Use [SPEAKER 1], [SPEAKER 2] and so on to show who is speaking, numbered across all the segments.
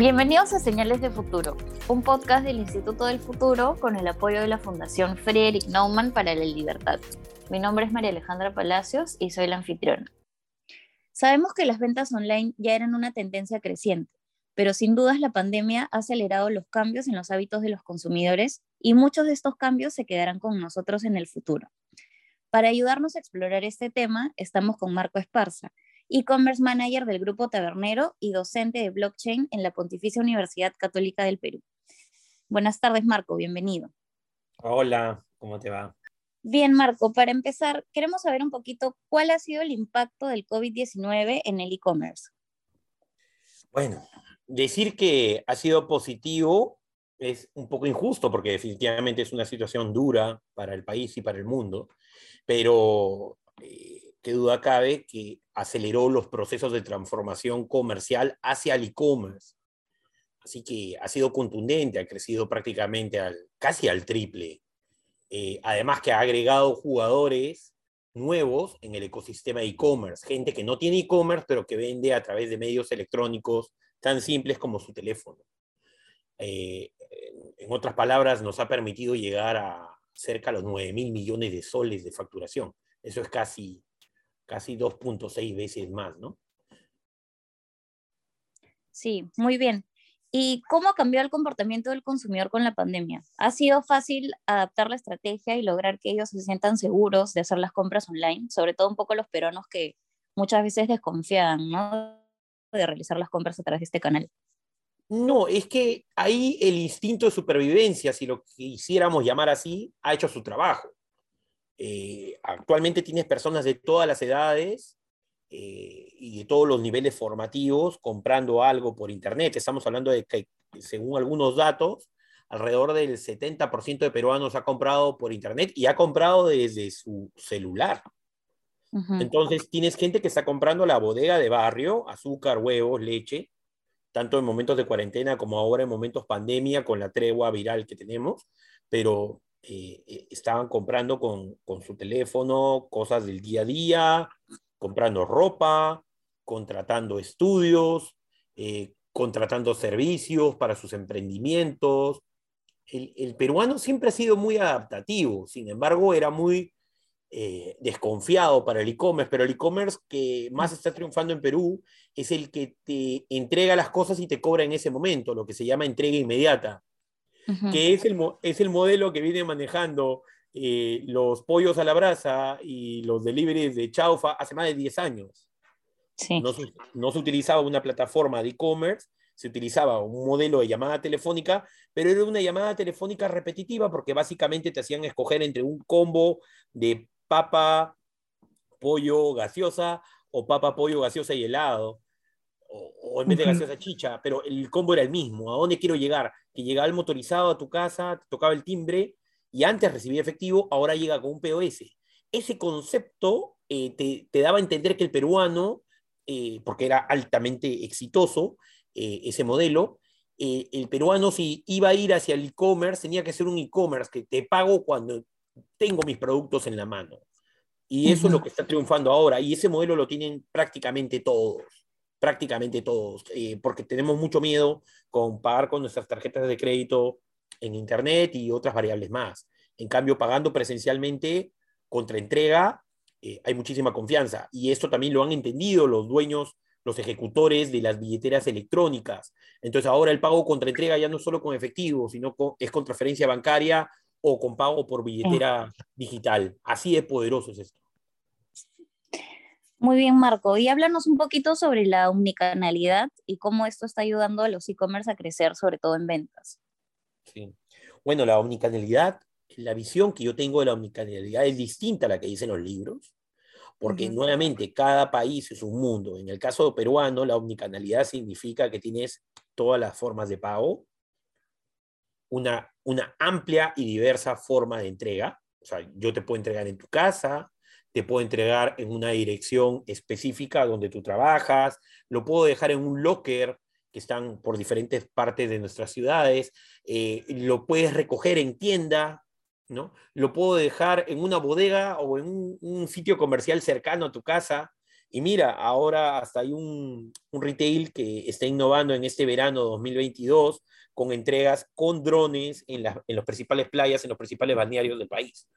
[SPEAKER 1] Bienvenidos a Señales de Futuro, un podcast del Instituto del Futuro con el apoyo de la Fundación Frederick Naumann para la Libertad. Mi nombre es María Alejandra Palacios y soy la anfitriona. Sabemos que las ventas online ya eran una tendencia creciente, pero sin dudas la pandemia ha acelerado los cambios en los hábitos de los consumidores y muchos de estos cambios se quedarán con nosotros en el futuro. Para ayudarnos a explorar este tema, estamos con Marco Esparza, e-commerce manager del Grupo Tabernero y docente de blockchain en la Pontificia Universidad Católica del Perú. Buenas tardes, Marco, bienvenido.
[SPEAKER 2] Hola, ¿cómo te va?
[SPEAKER 1] Bien, Marco, para empezar, queremos saber un poquito cuál ha sido el impacto del COVID-19 en el e-commerce.
[SPEAKER 2] Bueno, decir que ha sido positivo es un poco injusto porque definitivamente es una situación dura para el país y para el mundo, pero eh, qué duda cabe que aceleró los procesos de transformación comercial hacia el e-commerce. Así que ha sido contundente, ha crecido prácticamente al, casi al triple. Eh, además que ha agregado jugadores nuevos en el ecosistema e-commerce, gente que no tiene e-commerce, pero que vende a través de medios electrónicos tan simples como su teléfono. Eh, en otras palabras, nos ha permitido llegar a cerca de los 9 mil millones de soles de facturación. Eso es casi casi 2.6 veces más, ¿no?
[SPEAKER 1] Sí, muy bien. ¿Y cómo cambió el comportamiento del consumidor con la pandemia? ¿Ha sido fácil adaptar la estrategia y lograr que ellos se sientan seguros de hacer las compras online? Sobre todo un poco los peruanos que muchas veces desconfían, ¿no? De realizar las compras a través de este canal.
[SPEAKER 2] No, es que ahí el instinto de supervivencia, si lo quisiéramos llamar así, ha hecho su trabajo. Eh, actualmente tienes personas de todas las edades eh, y de todos los niveles formativos comprando algo por Internet. Estamos hablando de que, según algunos datos, alrededor del 70% de peruanos ha comprado por Internet y ha comprado desde su celular. Entonces tienes gente que está comprando la bodega de barrio, azúcar, huevos, leche, tanto en momentos de cuarentena como ahora en momentos pandemia con la tregua viral que tenemos, pero eh, eh, estaban comprando con, con, su teléfono cosas del día a día, comprando ropa, contratando estudios, eh, contratando servicios para sus emprendimientos. El, el, peruano siempre ha sido muy adaptativo, sin embargo era muy desconfiado para el e-commerce, pero el e-commerce que más está triunfando en Perú es el que te entrega las cosas y te cobra en ese momento, lo que se llama entrega inmediata que es el, es el modelo que viene manejando eh, los pollos a la brasa y los deliveries de chaufa hace más de 10 años. No, se, no se utilizaba una plataforma de e-commerce, se utilizaba un modelo de llamada telefónica, pero era una llamada telefónica repetitiva porque básicamente te hacían escoger entre un combo de papa, pollo, gaseosa o papa, pollo, gaseosa y helado o, en vez de gaseosa chicha, pero el combo era el mismo. ¿A dónde quiero llegar? Que llegaba el motorizado a tu casa, tocaba el timbre y antes recibía efectivo, ahora llega con un POS. Ese concepto eh, te, daba a entender que el peruano, eh, porque era altamente exitoso eh, ese modelo, el peruano si iba a ir hacia el e-commerce tenía que ser un e-commerce que te pago cuando tengo mis productos en la mano. Y eso es lo que está triunfando ahora. Y ese modelo lo tienen prácticamente todos prácticamente todos, eh, porque tenemos mucho miedo con pagar con nuestras tarjetas de crédito en Internet y otras variables más. En cambio, pagando presencialmente contra entrega, eh, hay muchísima confianza. Y esto también lo han entendido los dueños, los ejecutores de las billeteras electrónicas. Entonces ahora el pago contra entrega ya no es solo con efectivo, sino es con transferencia bancaria o con pago por billetera digital. Así de poderoso es esto.
[SPEAKER 1] Muy bien, Marco. Y háblanos un poquito sobre la omnicanalidad y cómo esto está ayudando a los e-commerce a crecer, sobre todo en ventas.
[SPEAKER 2] Sí. Bueno, la omnicanalidad, la visión que yo tengo de la omnicanalidad es distinta a la que dicen los libros, porque nuevamente cada país es un mundo. En el caso peruano, la omnicanalidad significa que tienes todas las formas de pago, una, una amplia y diversa forma de entrega. O sea, yo te puedo entregar en tu casa, te puedo entregar en una dirección específica donde tú trabajas, lo puedo dejar en un locker que están por diferentes partes de nuestras ciudades, eh, lo puedes recoger en tienda, ¿no? Lo puedo dejar en una bodega o en un, sitio comercial cercano a tu casa Y mira, ahora hasta hay un, un retail que está innovando en este verano 2022 con entregas con drones en, la, en las principales playas, en los principales balnearios del país.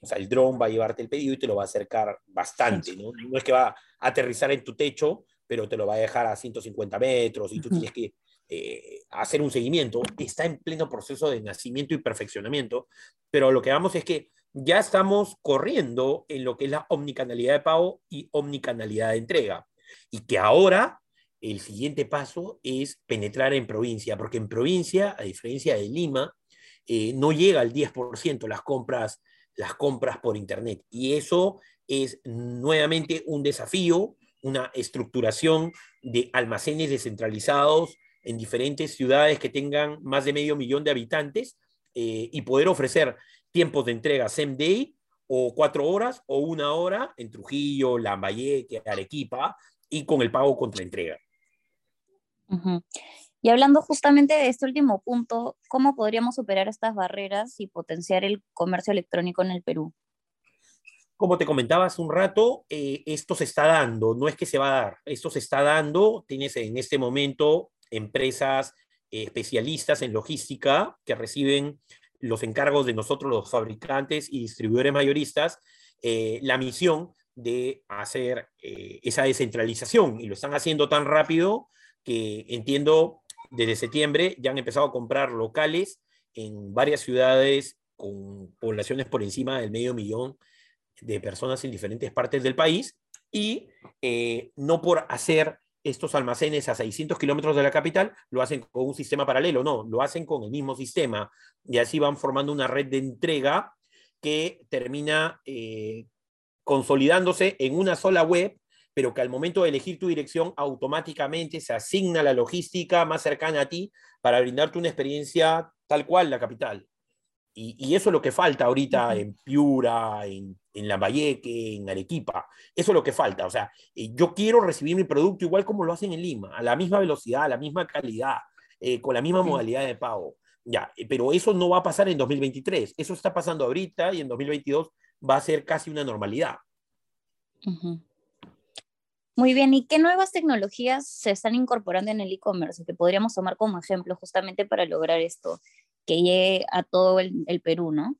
[SPEAKER 2] O sea, el dron va a llevarte el pedido y te lo va a acercar bastante, ¿no? No es que va a aterrizar en tu techo, pero te lo va a dejar a 150 metros y tú tienes que eh, hacer un seguimiento. Está en pleno proceso de nacimiento y perfeccionamiento, pero lo que vamos es que ya estamos corriendo en lo que es la omnicanalidad de pago y omnicanalidad de entrega. Y que ahora el siguiente paso es penetrar en provincia, porque en provincia, a diferencia de Lima, eh, no llega al 10% las compras, las compras por Internet. Y eso es nuevamente un desafío, una estructuración de almacenes descentralizados en diferentes ciudades que tengan más de medio millón de habitantes eh, y poder ofrecer tiempos de entrega same day o cuatro horas o una hora en Trujillo, Lambayeque, Arequipa y con el pago contra entrega.
[SPEAKER 1] Y hablando justamente de este último punto, ¿cómo podríamos superar estas barreras y potenciar el comercio electrónico en el Perú?
[SPEAKER 2] Como te comentaba hace un rato, eh, esto se está dando, no es que se va a dar, esto se está dando. Tienes en este momento empresas eh, especialistas en logística que reciben los encargos de nosotros, los fabricantes y distribuidores mayoristas, eh, la misión de hacer esa descentralización. Y lo están haciendo tan rápido que entiendo desde septiembre ya han empezado a comprar locales en varias ciudades con poblaciones por encima del medio millón de personas en diferentes partes del país. Y eh, no por hacer estos almacenes a 600 kilómetros de la capital lo hacen con un sistema paralelo, no, lo hacen con el mismo sistema. Y así van formando una red de entrega que termina eh, consolidándose en una sola web, pero que al momento de elegir tu dirección automáticamente se asigna la logística más cercana a ti para brindarte una experiencia tal cual la capital. Y, eso es lo que falta ahorita en Piura, en, en Lambayeque, en Arequipa. Eso es lo que falta. O sea, eh, yo quiero recibir mi producto igual como lo hacen en Lima, a la misma velocidad, a la misma calidad, eh, con la misma modalidad de pago. Ya, eh, pero eso no va a pasar en 2023. Eso está pasando ahorita y en 2022 va a ser casi una normalidad.
[SPEAKER 1] Muy bien, ¿y qué nuevas tecnologías se están incorporando en el e-commerce que podríamos tomar como ejemplo justamente para lograr esto? que llegue a todo el, Perú, ¿no?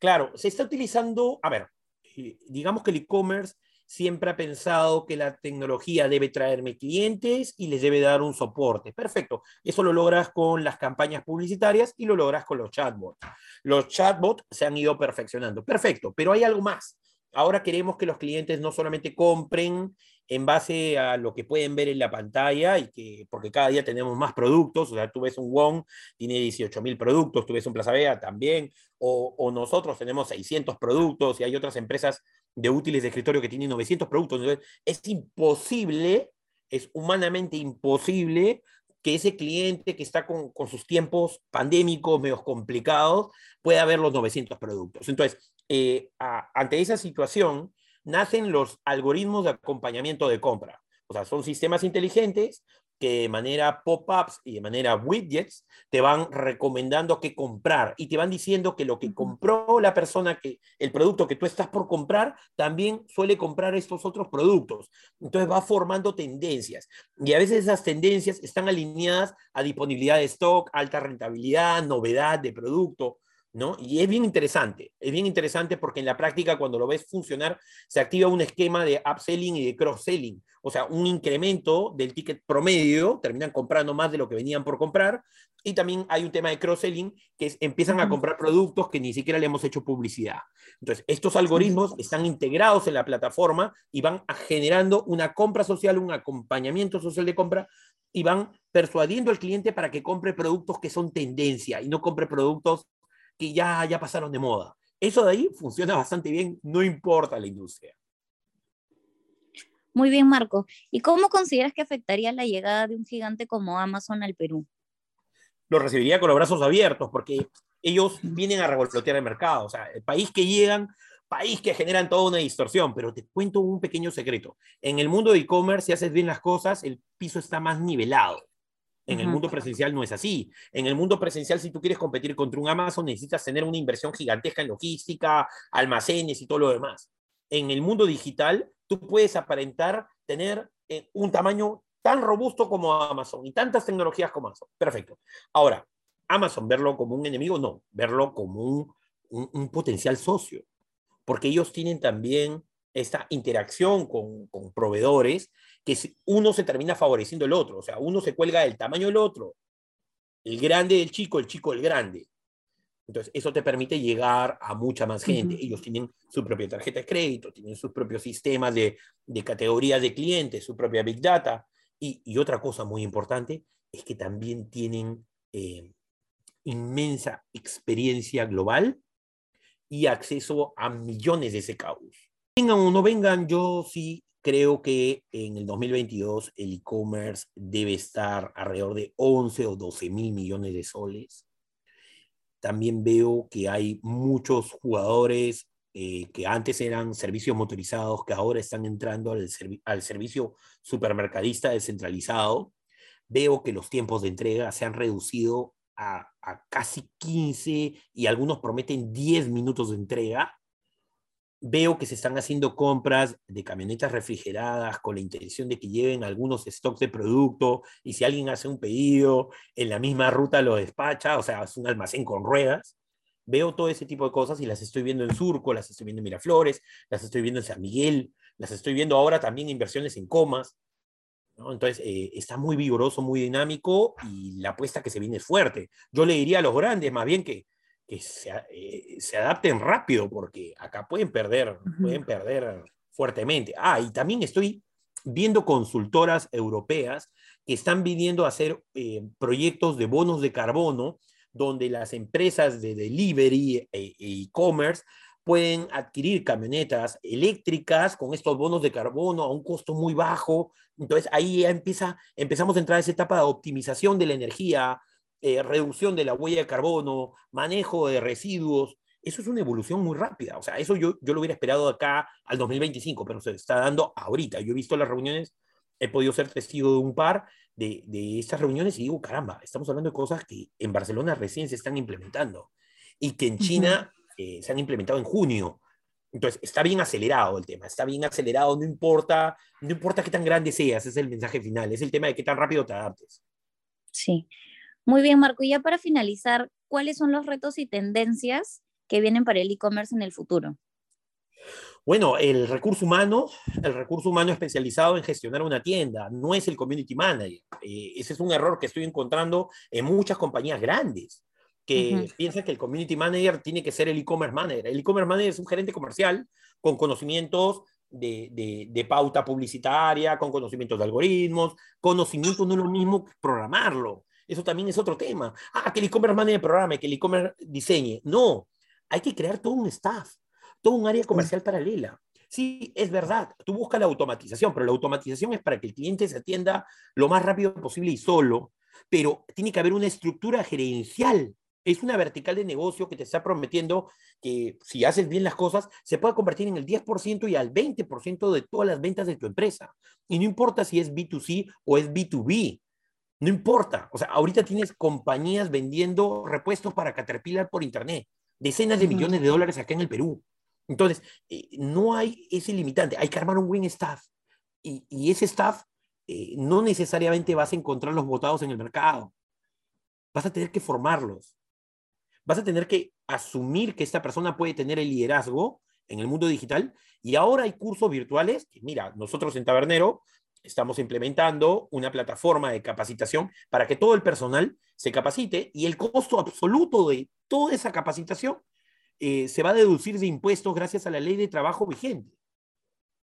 [SPEAKER 2] Claro, se está utilizando, a ver, eh, digamos que el e-commerce siempre ha pensado que la tecnología debe traerme clientes y les debe dar un soporte. Perfecto. Eso lo logras con las campañas publicitarias y lo logras con los chatbots. Los chatbots se han ido perfeccionando. Perfecto, pero hay algo más. Ahora queremos que los clientes no solamente compren en base a lo que pueden ver en la pantalla y que, porque cada día tenemos más productos, o sea, tú ves un Wong, tiene 18 mil productos, tú ves un Plaza Vea también, o, nosotros tenemos 600 productos y hay otras empresas de útiles de escritorio que tienen 900 productos. Entonces, es imposible, es humanamente imposible que ese cliente que está con, con sus tiempos pandémicos, medio complicados, pueda ver los 900 productos. Entonces, eh, ante esa situación, nacen los algoritmos de acompañamiento de compra. O sea, son sistemas inteligentes que de manera pop-ups y de manera widgets te van recomendando qué comprar y te van diciendo que lo que compró la persona, que el producto que tú estás por comprar, también suele comprar estos otros productos. Entonces va formando tendencias y a veces esas tendencias están alineadas a disponibilidad de stock, alta rentabilidad, novedad de producto. Y es bien interesante, es bien interesante porque en la práctica cuando lo ves funcionar se activa un esquema de upselling y de cross-selling, o sea, un incremento del ticket promedio, terminan comprando más de lo que venían por comprar, y también hay un tema de cross-selling que es, empiezan a comprar productos que ni siquiera le hemos hecho publicidad. Entonces, estos algoritmos están integrados en la plataforma y van generando una compra social, un acompañamiento social de compra y van persuadiendo al cliente para que compre productos que son tendencia y no compre productos que ya, ya pasaron de moda. Eso de ahí funciona bastante bien, no importa la industria.
[SPEAKER 1] Muy bien, Marco. ¿Y cómo consideras que afectaría la llegada de un gigante como Amazon al Perú?
[SPEAKER 2] Lo recibiría con los brazos abiertos, porque ellos vienen a revolotear el mercado. O sea, el país que llegan, país que generan toda una distorsión. Pero te cuento un pequeño secreto. En el mundo de e-commerce, si haces bien las cosas, el piso está más nivelado. En el mundo presencial no es así. En el mundo presencial, si tú quieres competir contra un Amazon, necesitas tener una inversión gigantesca en logística, almacenes y todo lo demás. en el mundo digital, tú puedes aparentar tener eh, un tamaño tan robusto como Amazon y tantas tecnologías como Amazon. Perfecto. Ahora, Amazon, verlo como un enemigo, no, verlo como un, un, potencial socio, porque ellos tienen también esta interacción con, con proveedores que uno se termina favoreciendo el otro, o sea, uno se cuelga del tamaño del otro, el grande del chico, el chico del grande. Entonces, eso te permite llegar a mucha más gente. Ellos tienen su propia tarjeta de crédito, tienen sus propios sistemas de, de categorías de clientes, su propia Big Data. Y, y, otra cosa muy importante es que también tienen eh, inmensa experiencia global y acceso a millones de SKUs. Vengan o no vengan, yo sí creo que en el 2022 el e-commerce debe estar alrededor de 11 o 12 mil millones de soles. También veo que hay muchos jugadores eh, que antes eran servicios motorizados, que ahora están entrando al, al servicio supermercadista descentralizado. Veo que los tiempos de entrega se han reducido a, casi 15 y algunos prometen 10 minutos de entrega. Veo que se están haciendo compras de camionetas refrigeradas con la intención de que lleven algunos stocks de producto y si alguien hace un pedido en la misma ruta lo despacha, o sea, es un almacén con ruedas. Veo todo ese tipo de cosas y las estoy viendo en Surco, las estoy viendo en Miraflores, las estoy viendo en San Miguel, las estoy viendo ahora también inversiones en comas. Entonces, eh, está muy vigoroso, muy dinámico y la apuesta que se viene es fuerte. Yo le diría a los grandes más bien que, que se, eh, se, adapten rápido porque acá pueden perder, pueden perder fuertemente. Ah, y también estoy viendo consultoras europeas que están viniendo a hacer eh, proyectos de bonos de carbono donde las empresas de delivery e e-commerce pueden adquirir camionetas eléctricas con estos bonos de carbono a un costo muy bajo. Entonces ahí ya empieza, empezamos a entrar a esa etapa de optimización de la energía, eh, reducción de la huella de carbono, manejo de residuos. Eso es una evolución muy rápida. O sea, eso yo, yo lo hubiera esperado acá al 2025, pero se está dando ahorita. Yo he visto las reuniones, he podido ser testigo de un par de, de estas reuniones y digo, caramba, estamos hablando de cosas que en Barcelona recién se están implementando y que en China eh, se han implementado en junio. Entonces, está bien acelerado el tema, está bien acelerado, no importa, no importa qué tan grande seas, es el mensaje final, es el tema de qué tan rápido te adaptes.
[SPEAKER 1] Sí. Muy bien, Marco. Y ya para finalizar, ¿cuáles son los retos y tendencias que vienen para el e-commerce en el futuro?
[SPEAKER 2] Bueno, el recurso humano, el recurso humano especializado en gestionar una tienda, no es el community manager. Eh, ese es un error que estoy encontrando en muchas compañías grandes que piensa que el community manager tiene que ser el e-commerce manager. El e-commerce manager es un gerente comercial con conocimientos de, de, pauta publicitaria, con conocimientos de algoritmos, conocimiento no es lo mismo que programarlo. Eso también es otro tema. Ah, que el e-commerce manager programe, que el e-commerce diseñe. No, hay que crear todo un staff, todo un área comercial paralela. Sí, es verdad, tú buscas la automatización, pero la automatización es para que el cliente se atienda lo más rápido posible y solo, pero tiene que haber una estructura gerencial es una vertical de negocio que te está prometiendo que si haces bien las cosas, se puede convertir en el 10% y al 20% de todas las ventas de tu empresa. Y no importa si es B2C o es B2B. No importa. O sea, ahorita tienes compañías vendiendo repuestos para Caterpillar por Internet. Decenas de millones de dólares acá en el Perú. Entonces, eh, no hay ese limitante. Hay que armar un buen staff. Y, ese staff eh, no necesariamente vas a encontrar los votados en el mercado. Vas a tener que formarlos vas a tener que asumir que esta persona puede tener el liderazgo en el mundo digital. Y ahora hay cursos virtuales mira, nosotros en Tabernero estamos implementando una plataforma de capacitación para que todo el personal se capacite y el costo absoluto de toda esa capacitación eh, se va a deducir de impuestos gracias a la ley de trabajo vigente.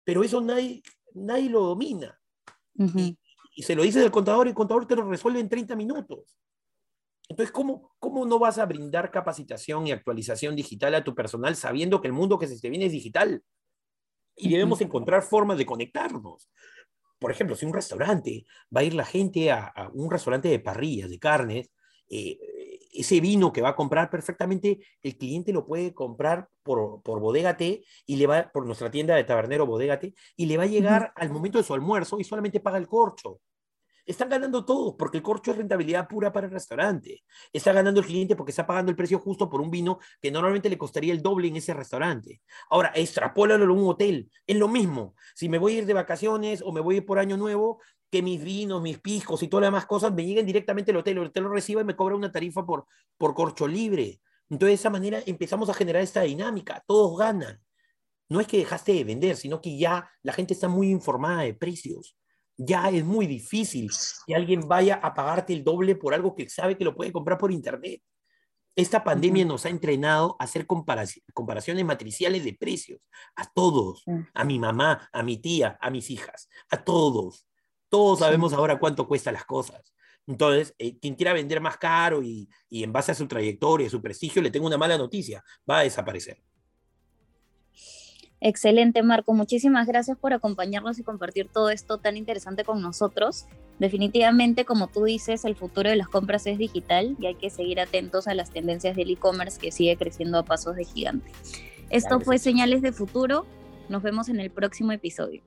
[SPEAKER 2] Pero eso nadie, nadie lo domina. y, y, se lo dice el contador y el contador te lo resuelve en 30 minutos. Entonces, ¿cómo, ¿cómo no vas a brindar capacitación y actualización digital a tu personal sabiendo que el mundo que se te viene es digital? Y debemos encontrar formas de conectarnos. Por ejemplo, si un restaurante va a ir la gente a, un restaurante de parrillas, de carnes, eh, ese vino que va a comprar perfectamente, el cliente lo puede comprar por, por Bodega T y le va por nuestra tienda de tabernero Bodega T y le va a llegar al momento de su almuerzo y solamente paga el corcho Están ganando todos porque el corcho es rentabilidad pura para el restaurante. Está ganando el cliente porque está pagando el precio justo por un vino que normalmente le costaría el doble en ese restaurante. Ahora, extrapólalo a un hotel. Es lo mismo. Si me voy a ir de vacaciones o me voy a ir por año nuevo, que mis vinos, mis piscos y todas las demás cosas me lleguen directamente al hotel. El hotel lo reciba y me cobra una tarifa por, por corcho libre. Entonces, de esa manera empezamos a generar esta dinámica. Todos ganan. No es que dejaste de vender, sino que ya la gente está muy informada de precios ya es muy difícil que alguien vaya a pagarte el doble por algo que sabe que lo puede comprar por internet. Esta pandemia nos ha entrenado a hacer comparaciones matriciales de precios a todos, a mi mamá, a mi tía, a mis hijas, a todos. Todos sabemos ahora cuánto cuestan las cosas. Entonces, eh, quien quiera vender más caro y, y en base a su trayectoria, su prestigio, le tengo una mala noticia, va a desaparecer.
[SPEAKER 1] Excelente, Marco. Muchísimas gracias por acompañarnos y compartir todo esto tan interesante con nosotros. Definitivamente, como tú dices, el futuro de las compras es digital y hay que seguir atentos a las tendencias del e-commerce que sigue creciendo a pasos de gigante. Esto fue Señales de Futuro. Nos vemos en el próximo episodio.